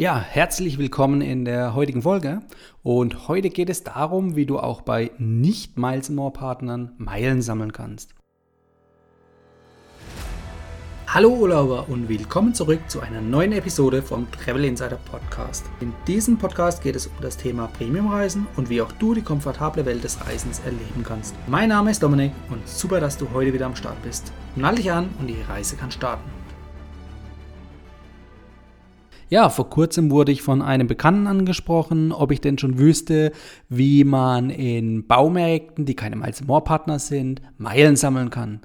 Ja, herzlich willkommen in der heutigen Folge. Und heute geht es darum, wie du auch bei nicht Miles More Partnern Meilen sammeln kannst. Hallo Urlauber und willkommen zurück zu einer neuen Episode vom Travel Insider Podcast. In diesem Podcast geht es um das Thema Premiumreisen und wie auch du die komfortable Welt des Reisens erleben kannst. Mein Name ist Dominik und super, dass du heute wieder am Start bist. Nall dich an und die Reise kann starten. Ja, vor kurzem wurde ich von einem Bekannten angesprochen, ob ich denn schon wüsste, wie man in Baumärkten, die keine Miles More Partner sind, Meilen sammeln kann.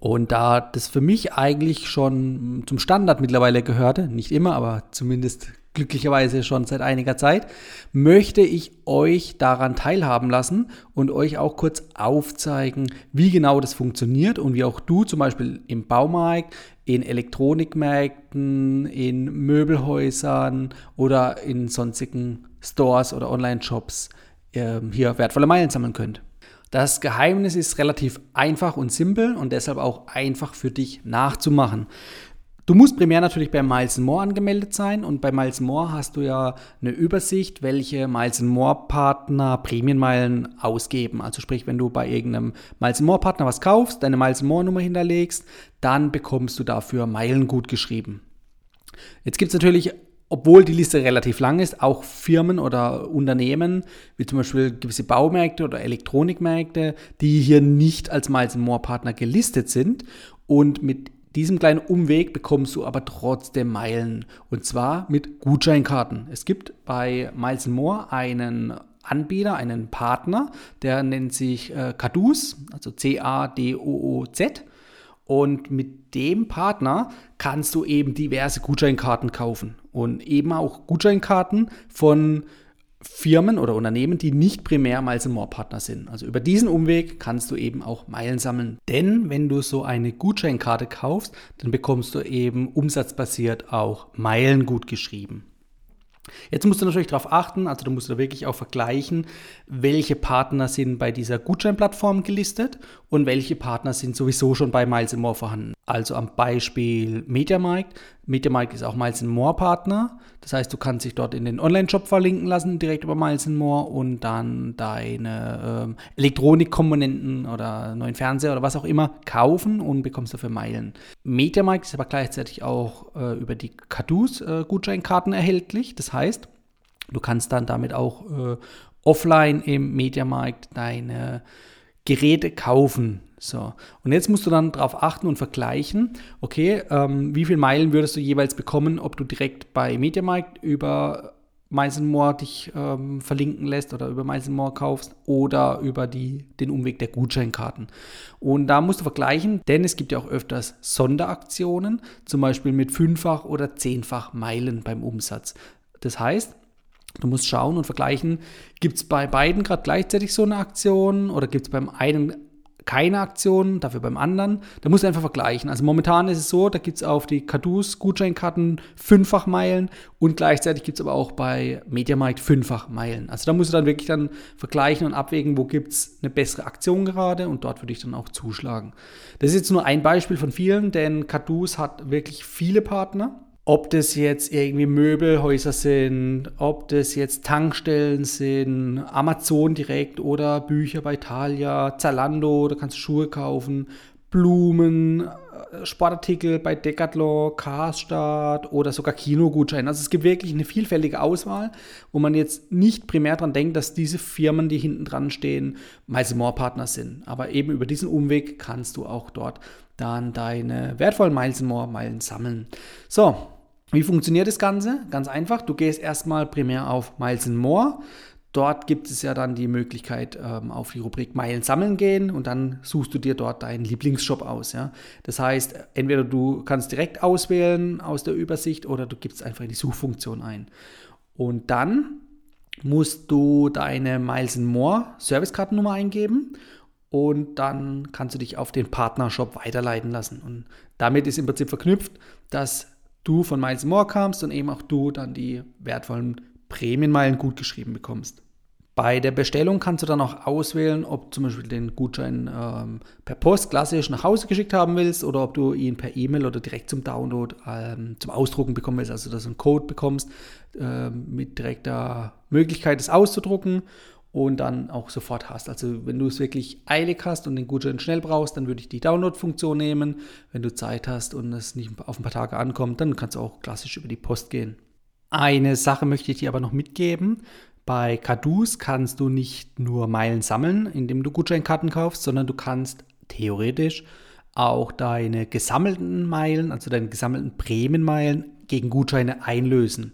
Und da das für mich eigentlich schon zum Standard mittlerweile gehörte, nicht immer, aber zumindest glücklicherweise schon seit einiger Zeit, möchte ich euch daran teilhaben lassen und euch auch kurz aufzeigen, wie genau das funktioniert und wie auch du zum Beispiel im Baumarkt, in Elektronikmärkten, in Möbelhäusern oder in sonstigen Stores oder Online-Shops äh, hier wertvolle Meilen sammeln könnt. Das Geheimnis ist relativ einfach und simpel und deshalb auch einfach für dich nachzumachen. Du musst primär natürlich bei Miles More angemeldet sein und bei Miles More hast du ja eine Übersicht, welche Miles More Partner Prämienmeilen ausgeben. Also sprich, wenn du bei irgendeinem Miles More Partner was kaufst, deine Miles More Nummer hinterlegst, dann bekommst du dafür Meilen gut geschrieben. Jetzt gibt es natürlich obwohl die Liste relativ lang ist, auch Firmen oder Unternehmen, wie zum Beispiel gewisse Baumärkte oder Elektronikmärkte, die hier nicht als Miles More Partner gelistet sind und mit diesem kleinen Umweg bekommst du aber trotzdem Meilen. Und zwar mit Gutscheinkarten. Es gibt bei Miles More einen Anbieter, einen Partner, der nennt sich äh, Caduz, also C-A-D-O-O-Z. Und mit dem Partner kannst du eben diverse Gutscheinkarten kaufen. Und eben auch Gutscheinkarten von Firmen oder Unternehmen, die nicht primär Miles More Partner sind. Also über diesen Umweg kannst du eben auch Meilen sammeln. Denn wenn du so eine Gutscheinkarte kaufst, dann bekommst du eben umsatzbasiert auch Meilen gut geschrieben. Jetzt musst du natürlich darauf achten, also du musst da wirklich auch vergleichen, welche Partner sind bei dieser Gutscheinplattform gelistet und welche Partner sind sowieso schon bei Miles More vorhanden. Also am Beispiel MediaMarkt. MediaMarkt ist auch Miles More Partner. Das heißt, du kannst dich dort in den Online-Shop verlinken lassen, direkt über Miles More und dann deine ähm, Elektronikkomponenten oder neuen Fernseher oder was auch immer kaufen und bekommst dafür Meilen. MediaMarkt ist aber gleichzeitig auch äh, über die Cadus äh, Gutscheinkarten erhältlich. Das heißt, du kannst dann damit auch äh, offline im Mediamarkt deine Geräte kaufen. So, und jetzt musst du dann darauf achten und vergleichen, okay, ähm, wie viele Meilen würdest du jeweils bekommen, ob du direkt bei Mediamarkt über Miles More dich ähm, verlinken lässt oder über Miles More kaufst oder über die, den Umweg der Gutscheinkarten. Und da musst du vergleichen, denn es gibt ja auch öfters Sonderaktionen, zum Beispiel mit fünffach oder zehnfach Meilen beim Umsatz. Das heißt, Du musst schauen und vergleichen, gibt es bei beiden gerade gleichzeitig so eine Aktion oder gibt es beim einen keine Aktion, dafür beim anderen. Da musst du einfach vergleichen. Also momentan ist es so, da gibt es auf die Kadus Gutscheinkarten fünffach Meilen und gleichzeitig gibt es aber auch bei Mediamarkt fünffach Meilen. Also da musst du dann wirklich dann vergleichen und abwägen, wo gibt es eine bessere Aktion gerade und dort würde ich dann auch zuschlagen. Das ist jetzt nur ein Beispiel von vielen, denn Kadus hat wirklich viele Partner. Ob das jetzt irgendwie Möbelhäuser sind, ob das jetzt Tankstellen sind, Amazon direkt oder Bücher bei Thalia, Zalando, da kannst du Schuhe kaufen, Blumen, äh, Sportartikel bei Decathlon, Karstadt oder sogar Kinogutscheine. Also es gibt wirklich eine vielfältige Auswahl, wo man jetzt nicht primär daran denkt, dass diese Firmen, die hinten dran stehen, Miles More Partner sind. Aber eben über diesen Umweg kannst du auch dort dann deine wertvollen Miles More Meilen sammeln. So, wie funktioniert das Ganze? Ganz einfach. Du gehst erstmal primär auf Miles More. Dort gibt es ja dann die Möglichkeit, ähm, auf die Rubrik Meilen sammeln gehen und dann suchst du dir dort deinen Lieblingsshop aus. Ja? Das heißt, entweder du kannst direkt auswählen aus der Übersicht oder du gibst einfach in die Suchfunktion ein. Und dann musst du deine Miles More Servicekartennummer eingeben und dann kannst du dich auf den Partnershop weiterleiten lassen. Und damit ist im Prinzip verknüpft, dass du von Miles More kamst und eben auch du dann die wertvollen Prämienmeilen gut geschrieben bekommst. Bei der Bestellung kannst du dann auch auswählen, ob zum Beispiel den Gutschein ähm, per Post klassisch nach Hause geschickt haben willst oder ob du ihn per E-Mail oder direkt zum Download ähm, zum Ausdrucken bekommen willst, also dass du einen Code bekommst äh, mit direkter Möglichkeit, es auszudrucken und dann auch sofort hast. Also wenn du es wirklich eilig hast und den Gutschein schnell brauchst, dann würde ich die Download-Funktion nehmen. Wenn du Zeit hast und es nicht auf ein paar Tage ankommt, dann kannst du auch klassisch über die Post gehen. Eine Sache möchte ich dir aber noch mitgeben. Bei Kadus kannst du nicht nur Meilen sammeln, indem du Gutscheinkarten kaufst, sondern du kannst theoretisch auch deine gesammelten Meilen, also deine gesammelten Prämienmeilen gegen Gutscheine einlösen.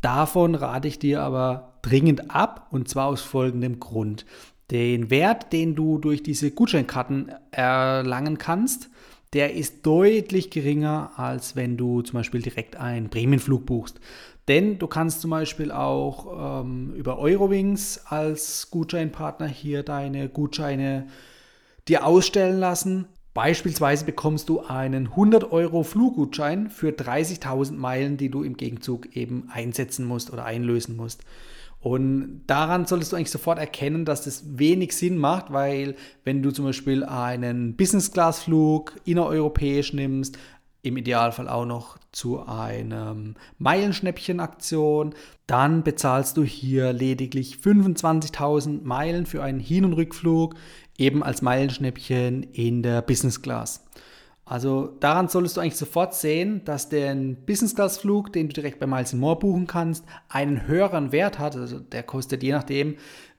Davon rate ich dir aber dringend ab und zwar aus folgendem Grund. Den Wert, den du durch diese Gutscheinkarten erlangen kannst, der ist deutlich geringer, als wenn du zum Beispiel direkt einen Prämienflug buchst. Denn du kannst zum Beispiel auch ähm, über Eurowings als Gutscheinpartner hier deine Gutscheine dir ausstellen lassen. Beispielsweise bekommst du einen 100 Euro Fluggutschein für 30.000 Meilen, die du im Gegenzug eben einsetzen musst oder einlösen musst. Und daran solltest du eigentlich sofort erkennen, dass das wenig Sinn macht, weil wenn du zum Beispiel einen Business-Class-Flug innereuropäisch nimmst, im Idealfall auch noch zu einem Meilenschnäppchen-Aktion. Dann bezahlst du hier lediglich 25.000 Meilen für einen Hin- und Rückflug, eben als Meilenschnäppchen in der Business Class. Also daran solltest du eigentlich sofort sehen, dass der Business Class Flug, den du direkt bei Miles More buchen kannst, einen höheren Wert hat. Also der kostet je nachdem,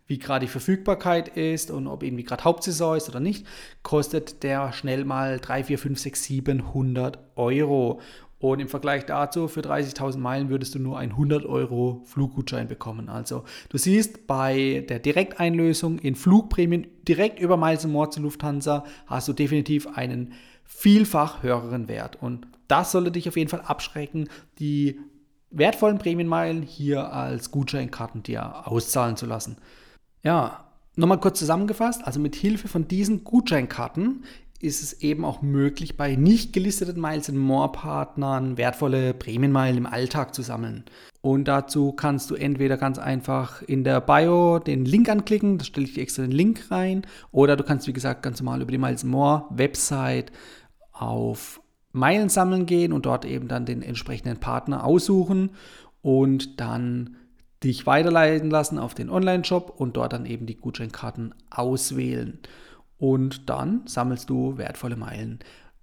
wie gerade die Verfügbarkeit ist und ob irgendwie gerade Hauptsaison ist oder nicht, kostet der schnell mal 3, 4, 5, 6, 700 Euro. Und im Vergleich dazu, für 30.000 Meilen würdest du nur einen 100 Euro Fluggutschein bekommen. Also du siehst, bei der Direkteinlösung in Flugprämien direkt über Miles More zu Lufthansa hast du definitiv einen vielfach höheren Wert. Und das sollte dich auf jeden Fall abschrecken, die wertvollen Prämienmeilen hier als Gutscheinkarten dir auszahlen zu lassen. Ja, nochmal kurz zusammengefasst. Also mit Hilfe von diesen Gutscheinkarten ist es eben auch möglich, bei nicht gelisteten Miles in More Partnern wertvolle Prämienmeilen im Alltag zu sammeln. Und dazu kannst du entweder ganz einfach in der Bio den Link anklicken, da stelle ich dir extra den Link rein, oder du kannst, wie gesagt, ganz normal über die Miles More Website auf Meilen sammeln gehen und dort eben dann den entsprechenden Partner aussuchen und dann dich weiterleiten lassen auf den Online-Shop und dort dann eben die Gutscheinkarten auswählen. Und dann sammelst du wertvolle Meilen.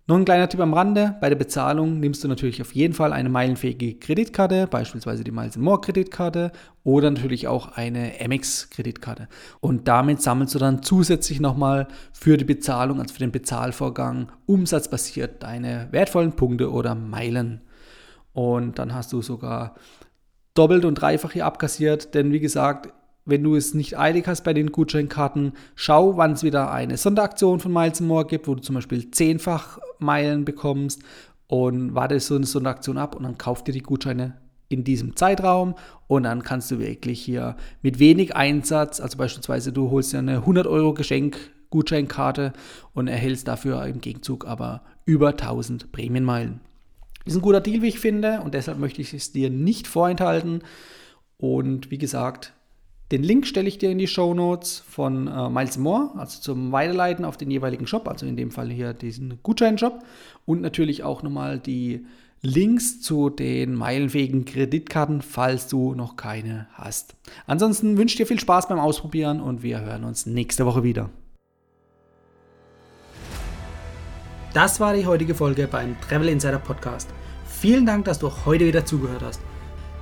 Noch ein kleiner Tipp am Rande: Bei der Bezahlung nimmst du natürlich auf jeden Fall eine meilenfähige Kreditkarte, beispielsweise die Miles More Kreditkarte oder natürlich auch eine MX Kreditkarte. Und damit sammelst du dann zusätzlich nochmal für die Bezahlung, also für den Bezahlvorgang, umsatzbasiert deine wertvollen Punkte oder Meilen. Und dann hast du sogar doppelt und dreifach hier abkassiert, denn wie gesagt, wenn du es nicht eilig hast bei den Gutscheinkarten, schau, wann es wieder eine Sonderaktion von Miles More gibt, wo du zum Beispiel zehnfach Meilen bekommst und warte so eine Sonderaktion ab und dann kauf dir die Gutscheine in diesem Zeitraum und dann kannst du wirklich hier mit wenig Einsatz, also beispielsweise du holst dir eine 100 Euro Geschenk Gutscheinkarte und erhältst dafür im Gegenzug aber über 1000 Prämienmeilen. Ist ein guter Deal, wie ich finde, und deshalb möchte ich es dir nicht vorenthalten. Und wie gesagt, den Link stelle ich dir in die Show Notes von äh, Miles More, also zum Weiterleiten auf den jeweiligen Shop, also in dem Fall hier diesen Gutscheinshop und natürlich auch nochmal die Links zu den meilenfähigen Kreditkarten, falls du noch keine hast. Ansonsten wünsche ich dir viel Spaß beim Ausprobieren und wir hören uns nächste Woche wieder. Das war die heutige Folge beim Travel Insider Podcast. Vielen Dank, dass du heute wieder zugehört hast.